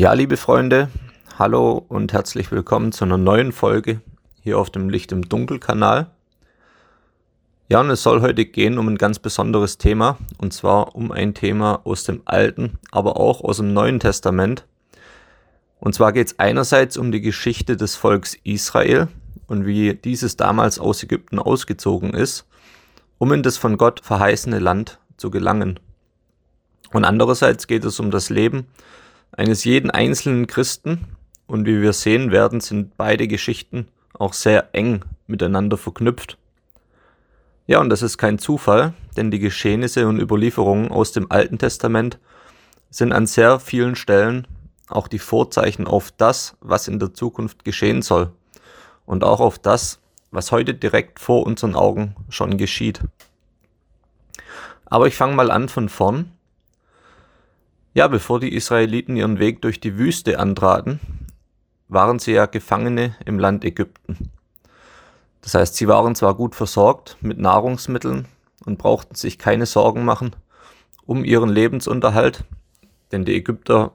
Ja, liebe Freunde, hallo und herzlich willkommen zu einer neuen Folge hier auf dem Licht im Dunkel-Kanal. Ja, und es soll heute gehen um ein ganz besonderes Thema, und zwar um ein Thema aus dem Alten, aber auch aus dem Neuen Testament. Und zwar geht es einerseits um die Geschichte des Volks Israel und wie dieses damals aus Ägypten ausgezogen ist, um in das von Gott verheißene Land zu gelangen. Und andererseits geht es um das Leben eines jeden einzelnen Christen. Und wie wir sehen werden, sind beide Geschichten auch sehr eng miteinander verknüpft. Ja, und das ist kein Zufall, denn die Geschehnisse und Überlieferungen aus dem Alten Testament sind an sehr vielen Stellen auch die Vorzeichen auf das, was in der Zukunft geschehen soll und auch auf das, was heute direkt vor unseren Augen schon geschieht. Aber ich fange mal an von vorn ja, bevor die Israeliten ihren Weg durch die Wüste antraten, waren sie ja Gefangene im Land Ägypten. Das heißt, sie waren zwar gut versorgt mit Nahrungsmitteln und brauchten sich keine Sorgen machen um ihren Lebensunterhalt, denn die Ägypter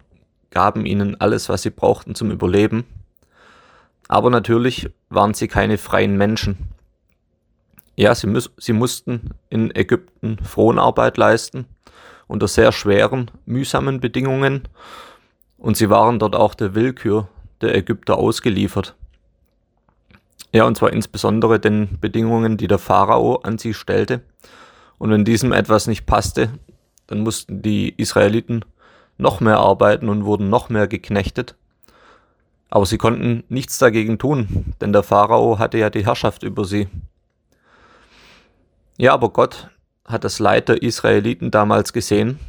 gaben ihnen alles, was sie brauchten zum Überleben. Aber natürlich waren sie keine freien Menschen. Ja, sie, sie mussten in Ägypten Fronarbeit leisten unter sehr schweren, mühsamen Bedingungen und sie waren dort auch der Willkür der Ägypter ausgeliefert. Ja, und zwar insbesondere den Bedingungen, die der Pharao an sie stellte. Und wenn diesem etwas nicht passte, dann mussten die Israeliten noch mehr arbeiten und wurden noch mehr geknechtet. Aber sie konnten nichts dagegen tun, denn der Pharao hatte ja die Herrschaft über sie. Ja, aber Gott hat das Leid der Israeliten damals gesehen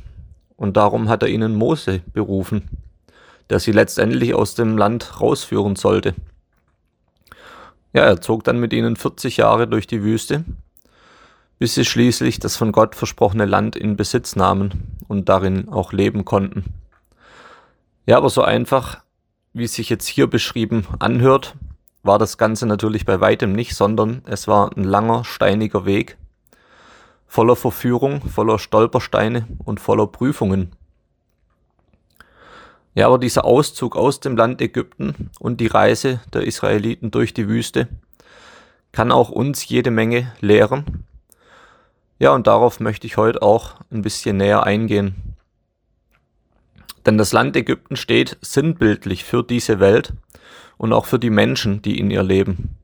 und darum hat er ihnen Mose berufen, der sie letztendlich aus dem Land rausführen sollte. Ja, er zog dann mit ihnen 40 Jahre durch die Wüste, bis sie schließlich das von Gott versprochene Land in Besitz nahmen und darin auch leben konnten. Ja, aber so einfach, wie es sich jetzt hier beschrieben anhört, war das Ganze natürlich bei weitem nicht, sondern es war ein langer, steiniger Weg, voller Verführung, voller Stolpersteine und voller Prüfungen. Ja, aber dieser Auszug aus dem Land Ägypten und die Reise der Israeliten durch die Wüste kann auch uns jede Menge lehren. Ja, und darauf möchte ich heute auch ein bisschen näher eingehen. Denn das Land Ägypten steht sinnbildlich für diese Welt und auch für die Menschen, die in ihr leben.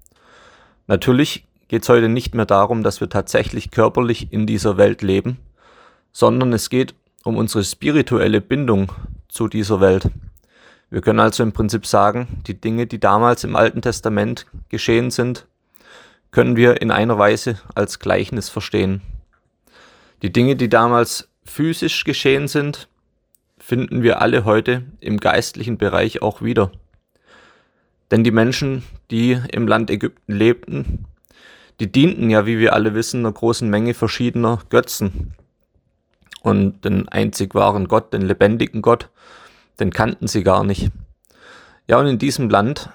Natürlich geht es heute nicht mehr darum, dass wir tatsächlich körperlich in dieser Welt leben, sondern es geht um unsere spirituelle Bindung zu dieser Welt. Wir können also im Prinzip sagen, die Dinge, die damals im Alten Testament geschehen sind, können wir in einer Weise als Gleichnis verstehen. Die Dinge, die damals physisch geschehen sind, finden wir alle heute im geistlichen Bereich auch wieder. Denn die Menschen, die im Land Ägypten lebten, die dienten ja, wie wir alle wissen, einer großen Menge verschiedener Götzen. Und den einzig wahren Gott, den lebendigen Gott, den kannten sie gar nicht. Ja, und in diesem Land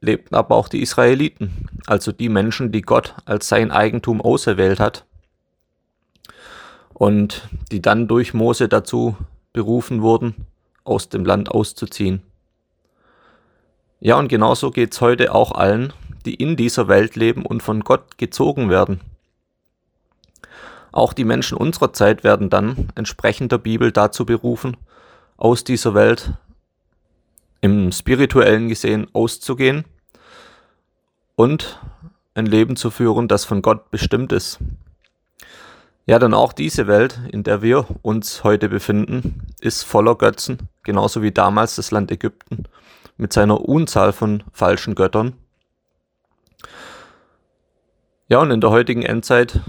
lebten aber auch die Israeliten, also die Menschen, die Gott als sein Eigentum auserwählt hat und die dann durch Mose dazu berufen wurden, aus dem Land auszuziehen. Ja, und genauso geht's heute auch allen, die in dieser Welt leben und von Gott gezogen werden. Auch die Menschen unserer Zeit werden dann entsprechend der Bibel dazu berufen, aus dieser Welt im spirituellen gesehen auszugehen und ein Leben zu führen, das von Gott bestimmt ist. Ja, denn auch diese Welt, in der wir uns heute befinden, ist voller Götzen, genauso wie damals das Land Ägypten mit seiner Unzahl von falschen Göttern. Ja, und in der heutigen Endzeit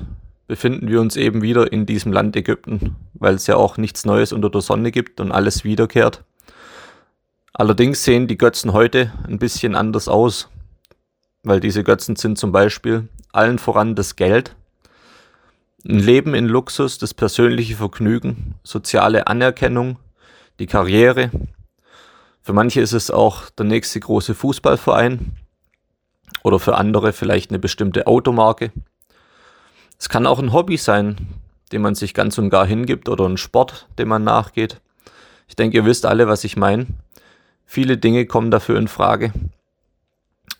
befinden wir uns eben wieder in diesem Land Ägypten, weil es ja auch nichts Neues unter der Sonne gibt und alles wiederkehrt. Allerdings sehen die Götzen heute ein bisschen anders aus, weil diese Götzen sind zum Beispiel allen voran das Geld, ein Leben in Luxus, das persönliche Vergnügen, soziale Anerkennung, die Karriere. Für manche ist es auch der nächste große Fußballverein oder für andere vielleicht eine bestimmte Automarke. Es kann auch ein Hobby sein, dem man sich ganz und gar hingibt oder ein Sport, dem man nachgeht. Ich denke, ihr wisst alle, was ich meine. Viele Dinge kommen dafür in Frage.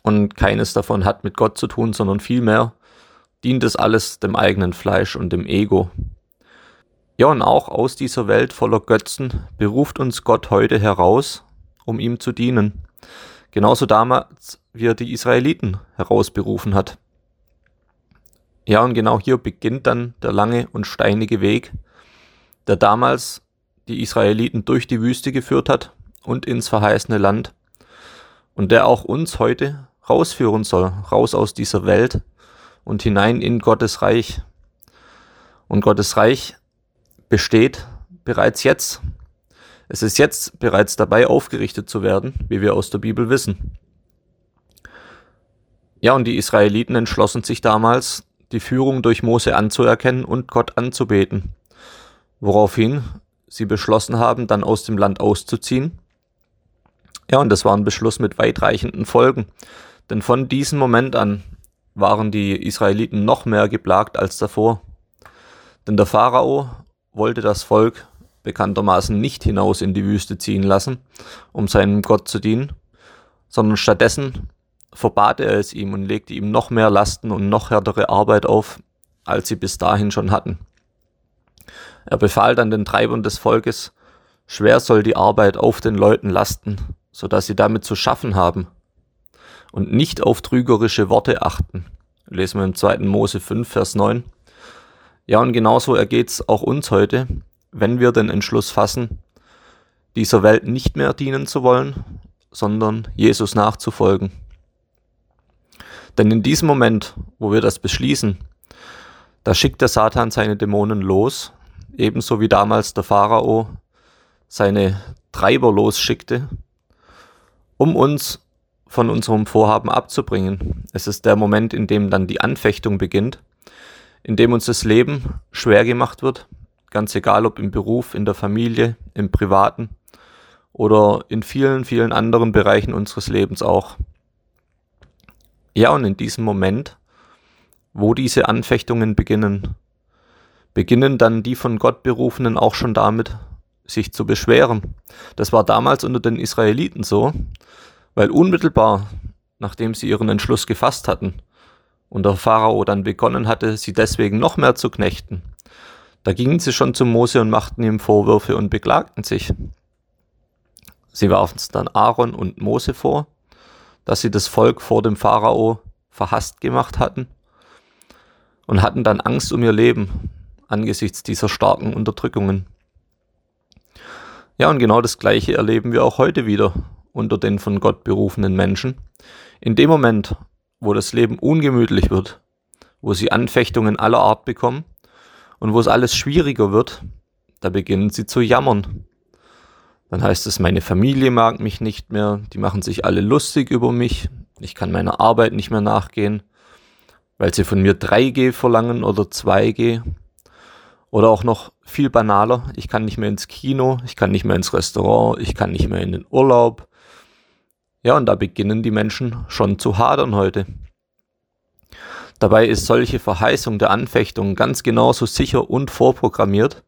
Und keines davon hat mit Gott zu tun, sondern vielmehr dient es alles dem eigenen Fleisch und dem Ego. Ja, und auch aus dieser Welt voller Götzen beruft uns Gott heute heraus, um ihm zu dienen. Genauso damals, wie er die Israeliten herausberufen hat. Ja, und genau hier beginnt dann der lange und steinige Weg, der damals die Israeliten durch die Wüste geführt hat und ins verheißene Land und der auch uns heute rausführen soll, raus aus dieser Welt und hinein in Gottes Reich. Und Gottes Reich besteht bereits jetzt. Es ist jetzt bereits dabei, aufgerichtet zu werden, wie wir aus der Bibel wissen. Ja, und die Israeliten entschlossen sich damals, die Führung durch Mose anzuerkennen und Gott anzubeten, woraufhin sie beschlossen haben, dann aus dem Land auszuziehen. Ja, und das war ein Beschluss mit weitreichenden Folgen, denn von diesem Moment an waren die Israeliten noch mehr geplagt als davor. Denn der Pharao wollte das Volk bekanntermaßen nicht hinaus in die Wüste ziehen lassen, um seinem Gott zu dienen, sondern stattdessen verbat er es ihm und legte ihm noch mehr Lasten und noch härtere Arbeit auf, als sie bis dahin schon hatten. Er befahl dann den Treibern des Volkes, schwer soll die Arbeit auf den Leuten lasten, so dass sie damit zu schaffen haben und nicht auf trügerische Worte achten. Lesen wir im 2. Mose 5, Vers 9. Ja, und genauso ergeht es auch uns heute, wenn wir den Entschluss fassen, dieser Welt nicht mehr dienen zu wollen, sondern Jesus nachzufolgen. Denn in diesem Moment, wo wir das beschließen, da schickt der Satan seine Dämonen los, ebenso wie damals der Pharao seine Treiber losschickte, um uns von unserem Vorhaben abzubringen. Es ist der Moment, in dem dann die Anfechtung beginnt, in dem uns das Leben schwer gemacht wird, ganz egal ob im Beruf, in der Familie, im Privaten oder in vielen, vielen anderen Bereichen unseres Lebens auch. Ja, und in diesem Moment, wo diese Anfechtungen beginnen, beginnen dann die von Gott berufenen auch schon damit, sich zu beschweren. Das war damals unter den Israeliten so, weil unmittelbar, nachdem sie ihren Entschluss gefasst hatten und der Pharao dann begonnen hatte, sie deswegen noch mehr zu knechten, da gingen sie schon zu Mose und machten ihm Vorwürfe und beklagten sich. Sie warfen es dann Aaron und Mose vor dass sie das Volk vor dem Pharao verhasst gemacht hatten und hatten dann Angst um ihr Leben angesichts dieser starken Unterdrückungen. Ja, und genau das Gleiche erleben wir auch heute wieder unter den von Gott berufenen Menschen. In dem Moment, wo das Leben ungemütlich wird, wo sie Anfechtungen aller Art bekommen und wo es alles schwieriger wird, da beginnen sie zu jammern dann heißt es, meine Familie mag mich nicht mehr, die machen sich alle lustig über mich, ich kann meiner Arbeit nicht mehr nachgehen, weil sie von mir 3G verlangen oder 2G. Oder auch noch viel banaler, ich kann nicht mehr ins Kino, ich kann nicht mehr ins Restaurant, ich kann nicht mehr in den Urlaub. Ja, und da beginnen die Menschen schon zu hadern heute. Dabei ist solche Verheißung der Anfechtung ganz genauso sicher und vorprogrammiert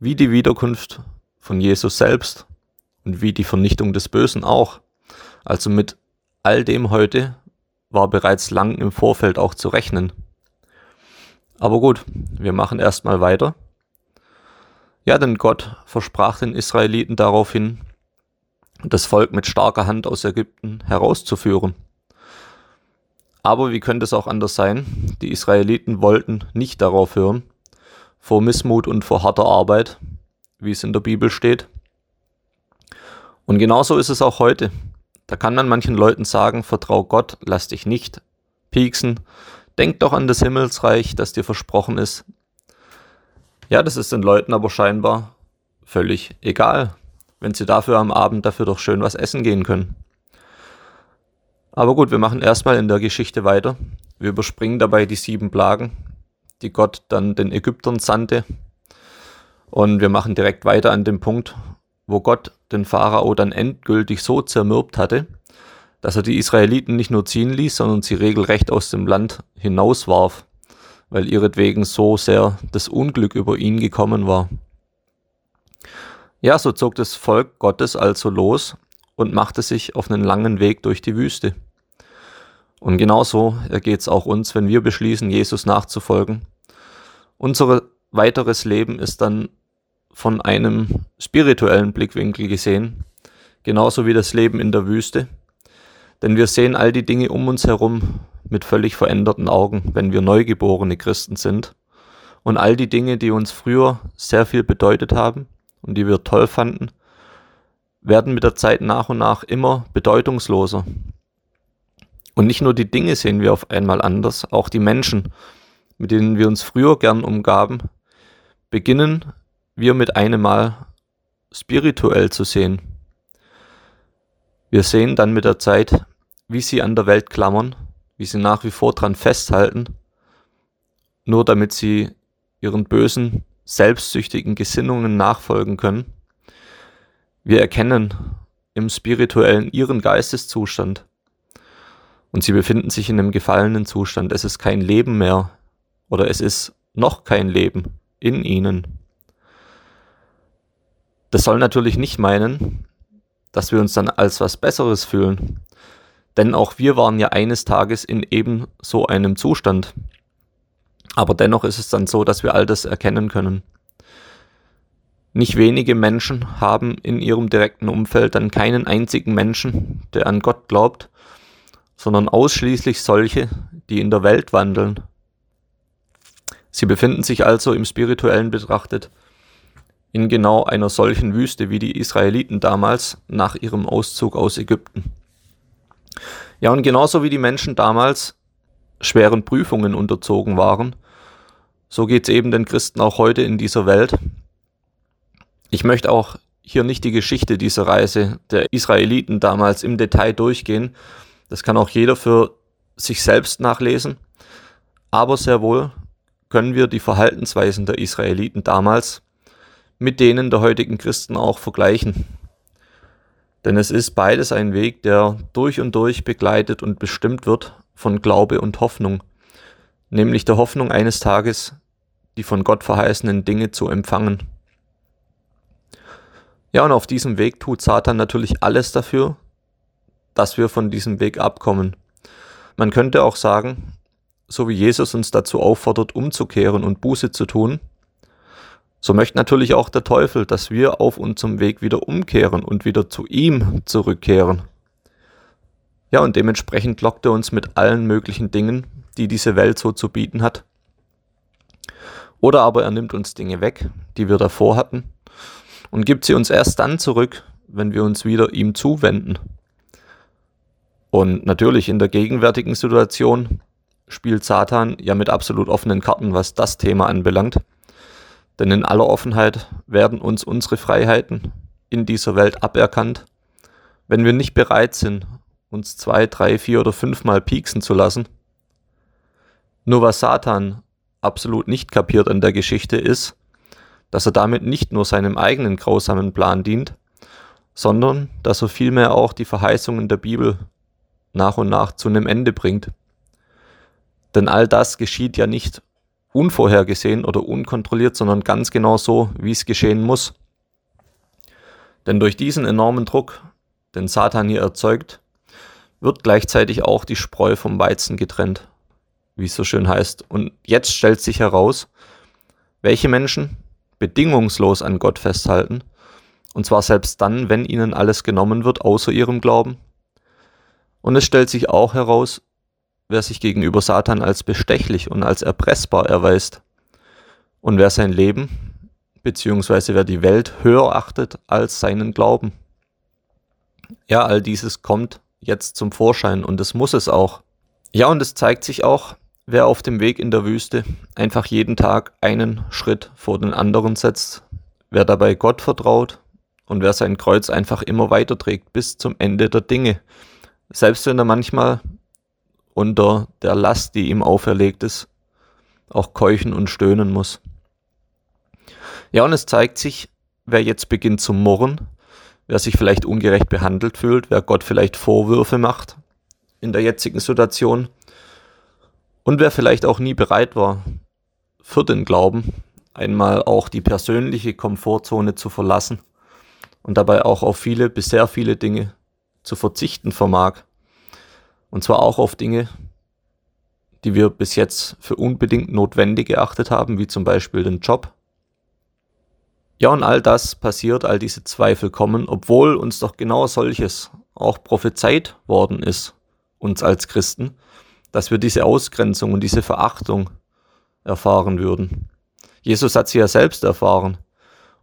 wie die Wiederkunft von Jesus selbst und wie die Vernichtung des Bösen auch. Also mit all dem heute war bereits lang im Vorfeld auch zu rechnen. Aber gut, wir machen erstmal weiter. Ja, denn Gott versprach den Israeliten daraufhin, das Volk mit starker Hand aus Ägypten herauszuführen. Aber wie könnte es auch anders sein? Die Israeliten wollten nicht darauf hören, vor Missmut und vor harter Arbeit, wie es in der Bibel steht. Und genauso ist es auch heute. Da kann man manchen Leuten sagen, vertrau Gott, lass dich nicht pieksen, denk doch an das Himmelsreich, das dir versprochen ist. Ja, das ist den Leuten aber scheinbar völlig egal, wenn sie dafür am Abend dafür doch schön was essen gehen können. Aber gut, wir machen erstmal in der Geschichte weiter. Wir überspringen dabei die sieben Plagen, die Gott dann den Ägyptern sandte, und wir machen direkt weiter an dem Punkt, wo Gott den Pharao dann endgültig so zermürbt hatte, dass er die Israeliten nicht nur ziehen ließ, sondern sie regelrecht aus dem Land hinauswarf, weil ihretwegen so sehr das Unglück über ihn gekommen war. Ja, so zog das Volk Gottes also los, und machte sich auf einen langen Weg durch die Wüste. Und genauso ergeht es auch uns, wenn wir beschließen, Jesus nachzufolgen. Unser weiteres Leben ist dann von einem spirituellen Blickwinkel gesehen, genauso wie das Leben in der Wüste. Denn wir sehen all die Dinge um uns herum mit völlig veränderten Augen, wenn wir neugeborene Christen sind. Und all die Dinge, die uns früher sehr viel bedeutet haben und die wir toll fanden, werden mit der Zeit nach und nach immer bedeutungsloser. Und nicht nur die Dinge sehen wir auf einmal anders, auch die Menschen, mit denen wir uns früher gern umgaben, beginnen wir mit einem Mal spirituell zu sehen. Wir sehen dann mit der Zeit, wie sie an der Welt klammern, wie sie nach wie vor dran festhalten, nur damit sie ihren bösen, selbstsüchtigen Gesinnungen nachfolgen können. Wir erkennen im spirituellen ihren Geisteszustand und sie befinden sich in einem gefallenen Zustand. Es ist kein Leben mehr oder es ist noch kein Leben in ihnen. Das soll natürlich nicht meinen, dass wir uns dann als was Besseres fühlen. Denn auch wir waren ja eines Tages in eben so einem Zustand. Aber dennoch ist es dann so, dass wir all das erkennen können. Nicht wenige Menschen haben in ihrem direkten Umfeld dann keinen einzigen Menschen, der an Gott glaubt, sondern ausschließlich solche, die in der Welt wandeln. Sie befinden sich also im spirituellen betrachtet in genau einer solchen Wüste wie die Israeliten damals nach ihrem Auszug aus Ägypten. Ja, und genauso wie die Menschen damals schweren Prüfungen unterzogen waren, so geht es eben den Christen auch heute in dieser Welt. Ich möchte auch hier nicht die Geschichte dieser Reise der Israeliten damals im Detail durchgehen. Das kann auch jeder für sich selbst nachlesen. Aber sehr wohl können wir die Verhaltensweisen der Israeliten damals mit denen der heutigen Christen auch vergleichen. Denn es ist beides ein Weg, der durch und durch begleitet und bestimmt wird von Glaube und Hoffnung, nämlich der Hoffnung eines Tages die von Gott verheißenen Dinge zu empfangen. Ja, und auf diesem Weg tut Satan natürlich alles dafür, dass wir von diesem Weg abkommen. Man könnte auch sagen, so wie Jesus uns dazu auffordert, umzukehren und Buße zu tun, so möchte natürlich auch der Teufel, dass wir auf unserem Weg wieder umkehren und wieder zu ihm zurückkehren. Ja, und dementsprechend lockt er uns mit allen möglichen Dingen, die diese Welt so zu bieten hat. Oder aber er nimmt uns Dinge weg, die wir davor hatten, und gibt sie uns erst dann zurück, wenn wir uns wieder ihm zuwenden. Und natürlich in der gegenwärtigen Situation spielt Satan ja mit absolut offenen Karten, was das Thema anbelangt. Denn in aller Offenheit werden uns unsere Freiheiten in dieser Welt aberkannt, wenn wir nicht bereit sind, uns zwei, drei, vier oder fünfmal pieksen zu lassen. Nur was Satan absolut nicht kapiert an der Geschichte ist, dass er damit nicht nur seinem eigenen grausamen Plan dient, sondern dass er vielmehr auch die Verheißungen der Bibel nach und nach zu einem Ende bringt. Denn all das geschieht ja nicht unvorhergesehen oder unkontrolliert, sondern ganz genau so, wie es geschehen muss. Denn durch diesen enormen Druck, den Satan hier erzeugt, wird gleichzeitig auch die Spreu vom Weizen getrennt, wie es so schön heißt. Und jetzt stellt sich heraus, welche Menschen bedingungslos an Gott festhalten, und zwar selbst dann, wenn ihnen alles genommen wird, außer ihrem Glauben. Und es stellt sich auch heraus, wer sich gegenüber Satan als bestechlich und als erpressbar erweist und wer sein Leben beziehungsweise wer die Welt höher achtet als seinen Glauben. Ja, all dieses kommt jetzt zum Vorschein und es muss es auch. Ja, und es zeigt sich auch, wer auf dem Weg in der Wüste einfach jeden Tag einen Schritt vor den anderen setzt, wer dabei Gott vertraut und wer sein Kreuz einfach immer weiter trägt bis zum Ende der Dinge. Selbst wenn er manchmal unter der Last, die ihm auferlegt ist, auch keuchen und stöhnen muss. Ja, und es zeigt sich, wer jetzt beginnt zu murren, wer sich vielleicht ungerecht behandelt fühlt, wer Gott vielleicht Vorwürfe macht in der jetzigen Situation und wer vielleicht auch nie bereit war, für den Glauben einmal auch die persönliche Komfortzone zu verlassen und dabei auch auf viele, bis sehr viele Dinge zu verzichten vermag. Und zwar auch auf Dinge, die wir bis jetzt für unbedingt notwendig geachtet haben, wie zum Beispiel den Job. Ja, und all das passiert, all diese Zweifel kommen, obwohl uns doch genau solches auch prophezeit worden ist, uns als Christen, dass wir diese Ausgrenzung und diese Verachtung erfahren würden. Jesus hat sie ja selbst erfahren.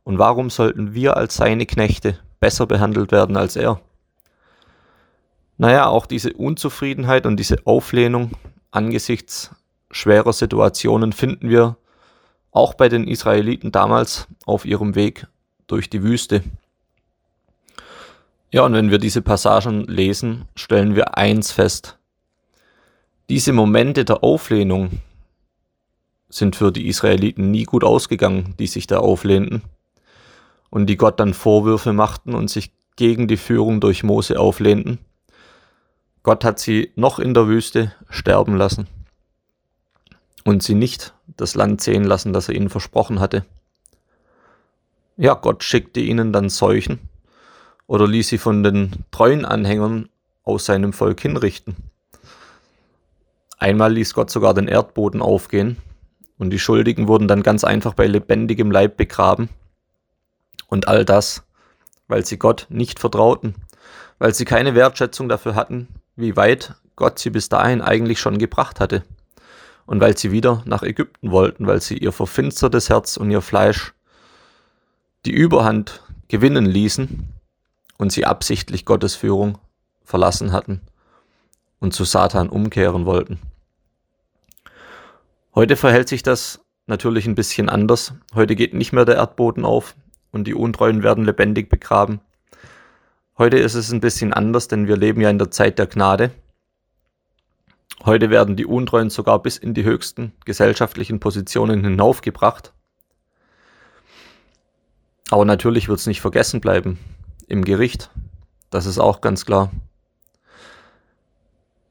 Und warum sollten wir als seine Knechte besser behandelt werden als er? Naja, auch diese Unzufriedenheit und diese Auflehnung angesichts schwerer Situationen finden wir auch bei den Israeliten damals auf ihrem Weg durch die Wüste. Ja, und wenn wir diese Passagen lesen, stellen wir eins fest. Diese Momente der Auflehnung sind für die Israeliten nie gut ausgegangen, die sich da auflehnten und die Gott dann Vorwürfe machten und sich gegen die Führung durch Mose auflehnten. Gott hat sie noch in der Wüste sterben lassen und sie nicht das Land sehen lassen, das er ihnen versprochen hatte. Ja, Gott schickte ihnen dann Seuchen oder ließ sie von den treuen Anhängern aus seinem Volk hinrichten. Einmal ließ Gott sogar den Erdboden aufgehen und die Schuldigen wurden dann ganz einfach bei lebendigem Leib begraben. Und all das, weil sie Gott nicht vertrauten, weil sie keine Wertschätzung dafür hatten, wie weit Gott sie bis dahin eigentlich schon gebracht hatte. Und weil sie wieder nach Ägypten wollten, weil sie ihr verfinstertes Herz und ihr Fleisch die Überhand gewinnen ließen und sie absichtlich Gottes Führung verlassen hatten und zu Satan umkehren wollten. Heute verhält sich das natürlich ein bisschen anders. Heute geht nicht mehr der Erdboden auf und die Untreuen werden lebendig begraben. Heute ist es ein bisschen anders, denn wir leben ja in der Zeit der Gnade. Heute werden die Untreuen sogar bis in die höchsten gesellschaftlichen Positionen hinaufgebracht. Aber natürlich wird es nicht vergessen bleiben im Gericht. Das ist auch ganz klar.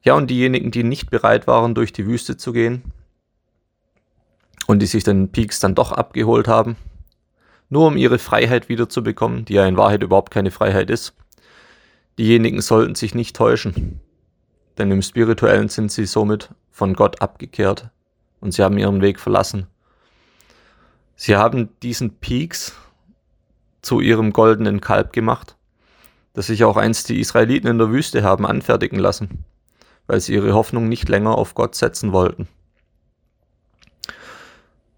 Ja, und diejenigen, die nicht bereit waren, durch die Wüste zu gehen und die sich den Peaks dann doch abgeholt haben, nur um ihre Freiheit wiederzubekommen, die ja in Wahrheit überhaupt keine Freiheit ist, Diejenigen sollten sich nicht täuschen, denn im spirituellen sind sie somit von Gott abgekehrt und sie haben ihren Weg verlassen. Sie haben diesen Peaks zu ihrem goldenen Kalb gemacht, das sich auch einst die Israeliten in der Wüste haben anfertigen lassen, weil sie ihre Hoffnung nicht länger auf Gott setzen wollten.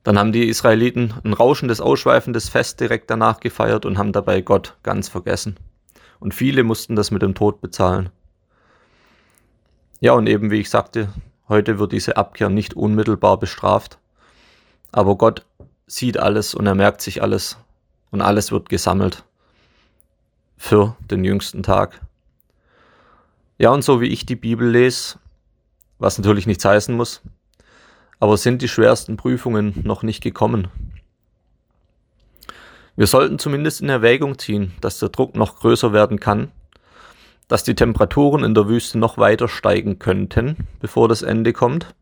Dann haben die Israeliten ein rauschendes, ausschweifendes Fest direkt danach gefeiert und haben dabei Gott ganz vergessen und viele mussten das mit dem Tod bezahlen. Ja, und eben wie ich sagte, heute wird diese Abkehr nicht unmittelbar bestraft, aber Gott sieht alles und er merkt sich alles und alles wird gesammelt für den jüngsten Tag. Ja, und so wie ich die Bibel lese, was natürlich nichts heißen muss, aber sind die schwersten Prüfungen noch nicht gekommen. Wir sollten zumindest in Erwägung ziehen, dass der Druck noch größer werden kann, dass die Temperaturen in der Wüste noch weiter steigen könnten, bevor das Ende kommt.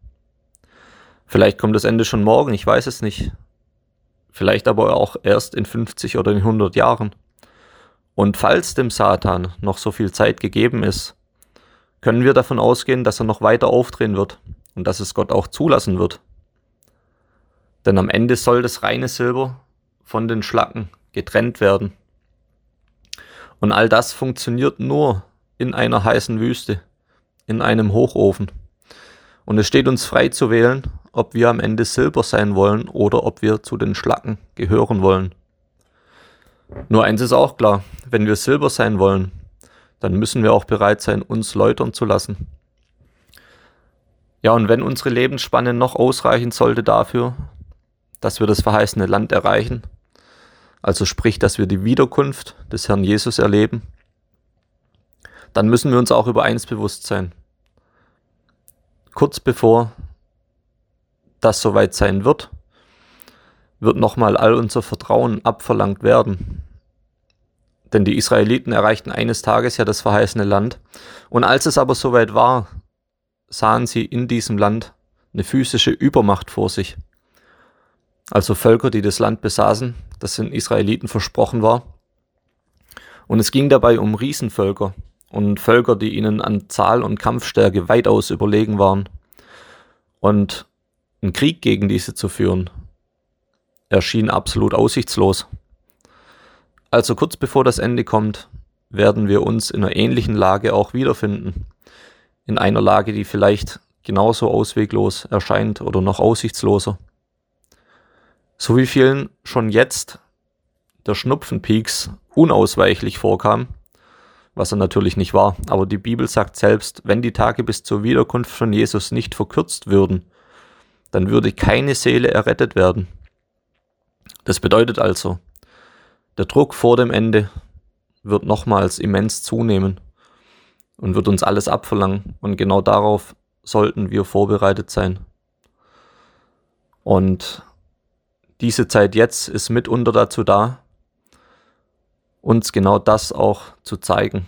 Vielleicht kommt das Ende schon morgen, ich weiß es nicht. Vielleicht aber auch erst in 50 oder in 100 Jahren. Und falls dem Satan noch so viel Zeit gegeben ist, können wir davon ausgehen, dass er noch weiter aufdrehen wird und dass es Gott auch zulassen wird. Denn am Ende soll das reine Silber von den Schlacken getrennt werden. Und all das funktioniert nur in einer heißen Wüste, in einem Hochofen. Und es steht uns frei zu wählen, ob wir am Ende Silber sein wollen oder ob wir zu den Schlacken gehören wollen. Nur eins ist auch klar, wenn wir Silber sein wollen, dann müssen wir auch bereit sein, uns läutern zu lassen. Ja, und wenn unsere Lebensspanne noch ausreichen sollte dafür, dass wir das verheißene Land erreichen, also sprich, dass wir die Wiederkunft des Herrn Jesus erleben, dann müssen wir uns auch über eins bewusst sein. Kurz bevor das soweit sein wird, wird nochmal all unser Vertrauen abverlangt werden. Denn die Israeliten erreichten eines Tages ja das verheißene Land. Und als es aber soweit war, sahen sie in diesem Land eine physische Übermacht vor sich also Völker, die das Land besaßen, das den Israeliten versprochen war. Und es ging dabei um Riesenvölker, und Völker, die ihnen an Zahl und Kampfstärke weitaus überlegen waren. Und einen Krieg gegen diese zu führen, erschien absolut aussichtslos. Also kurz bevor das Ende kommt, werden wir uns in einer ähnlichen Lage auch wiederfinden. In einer Lage, die vielleicht genauso ausweglos erscheint oder noch aussichtsloser. So wie vielen schon jetzt der Schnupfenpeaks unausweichlich vorkam, was er natürlich nicht war, aber die Bibel sagt selbst, wenn die Tage bis zur Wiederkunft von Jesus nicht verkürzt würden, dann würde keine Seele errettet werden. Das bedeutet also, der Druck vor dem Ende wird nochmals immens zunehmen und wird uns alles abverlangen. Und genau darauf sollten wir vorbereitet sein. Und diese Zeit jetzt ist mitunter dazu da, uns genau das auch zu zeigen.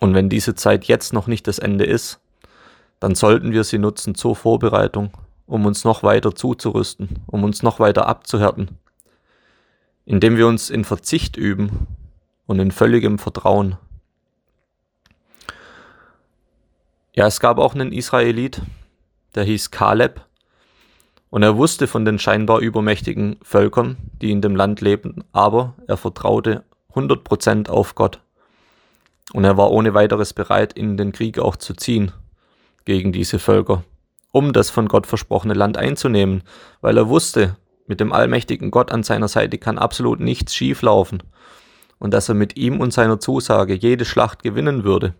Und wenn diese Zeit jetzt noch nicht das Ende ist, dann sollten wir sie nutzen zur Vorbereitung, um uns noch weiter zuzurüsten, um uns noch weiter abzuhärten, indem wir uns in Verzicht üben und in völligem Vertrauen. Ja, es gab auch einen Israelit, der hieß Kaleb, und er wusste von den scheinbar übermächtigen Völkern, die in dem Land lebten, aber er vertraute 100% auf Gott. Und er war ohne weiteres bereit, in den Krieg auch zu ziehen gegen diese Völker, um das von Gott versprochene Land einzunehmen, weil er wusste, mit dem allmächtigen Gott an seiner Seite kann absolut nichts schieflaufen und dass er mit ihm und seiner Zusage jede Schlacht gewinnen würde.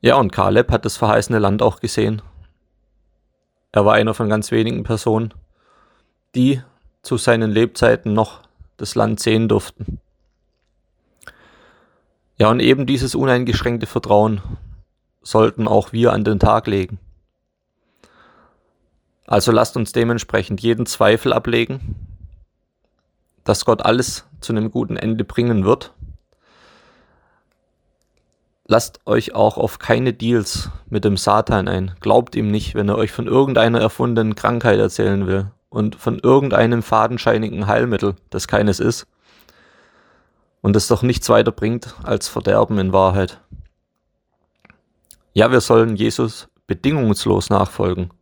Ja, und Kaleb hat das verheißene Land auch gesehen er war einer von ganz wenigen Personen, die zu seinen Lebzeiten noch das Land sehen durften. Ja, und eben dieses uneingeschränkte Vertrauen sollten auch wir an den Tag legen. Also lasst uns dementsprechend jeden Zweifel ablegen, dass Gott alles zu einem guten Ende bringen wird Lasst euch auch auf keine Deals mit dem Satan ein. Glaubt ihm nicht, wenn er euch von irgendeiner erfundenen Krankheit erzählen will und von irgendeinem fadenscheinigen Heilmittel, das keines ist. Und es doch nichts weiter bringt als Verderben in Wahrheit. Ja, wir sollen Jesus bedingungslos nachfolgen.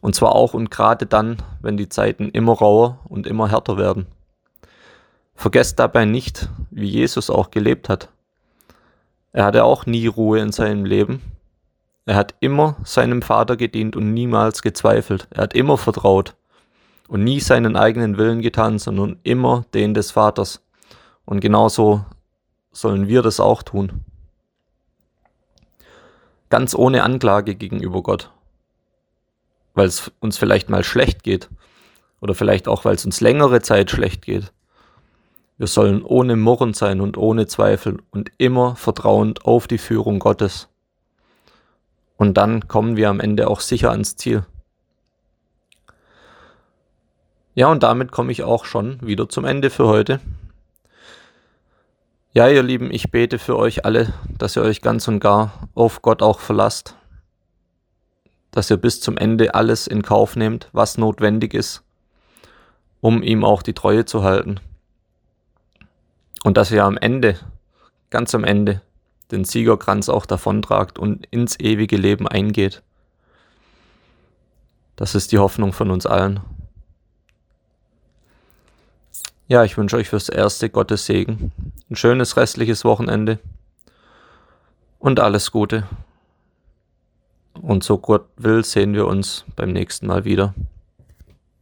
Und zwar auch und gerade dann, wenn die Zeiten immer rauer und immer härter werden. Vergesst dabei nicht, wie Jesus auch gelebt hat. Er hatte auch nie Ruhe in seinem Leben. Er hat immer seinem Vater gedient und niemals gezweifelt. Er hat immer vertraut und nie seinen eigenen Willen getan, sondern immer den des Vaters. Und genauso sollen wir das auch tun. Ganz ohne Anklage gegenüber Gott. Weil es uns vielleicht mal schlecht geht. Oder vielleicht auch, weil es uns längere Zeit schlecht geht. Wir sollen ohne Murren sein und ohne Zweifel und immer vertrauend auf die Führung Gottes. Und dann kommen wir am Ende auch sicher ans Ziel. Ja, und damit komme ich auch schon wieder zum Ende für heute. Ja, ihr Lieben, ich bete für euch alle, dass ihr euch ganz und gar auf Gott auch verlasst, dass ihr bis zum Ende alles in Kauf nehmt, was notwendig ist, um ihm auch die Treue zu halten. Und dass ihr am Ende, ganz am Ende, den Siegerkranz auch davontragt und ins ewige Leben eingeht. Das ist die Hoffnung von uns allen. Ja, ich wünsche euch fürs Erste Gottes Segen, ein schönes restliches Wochenende und alles Gute. Und so Gott will, sehen wir uns beim nächsten Mal wieder.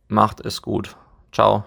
Macht es gut. Ciao.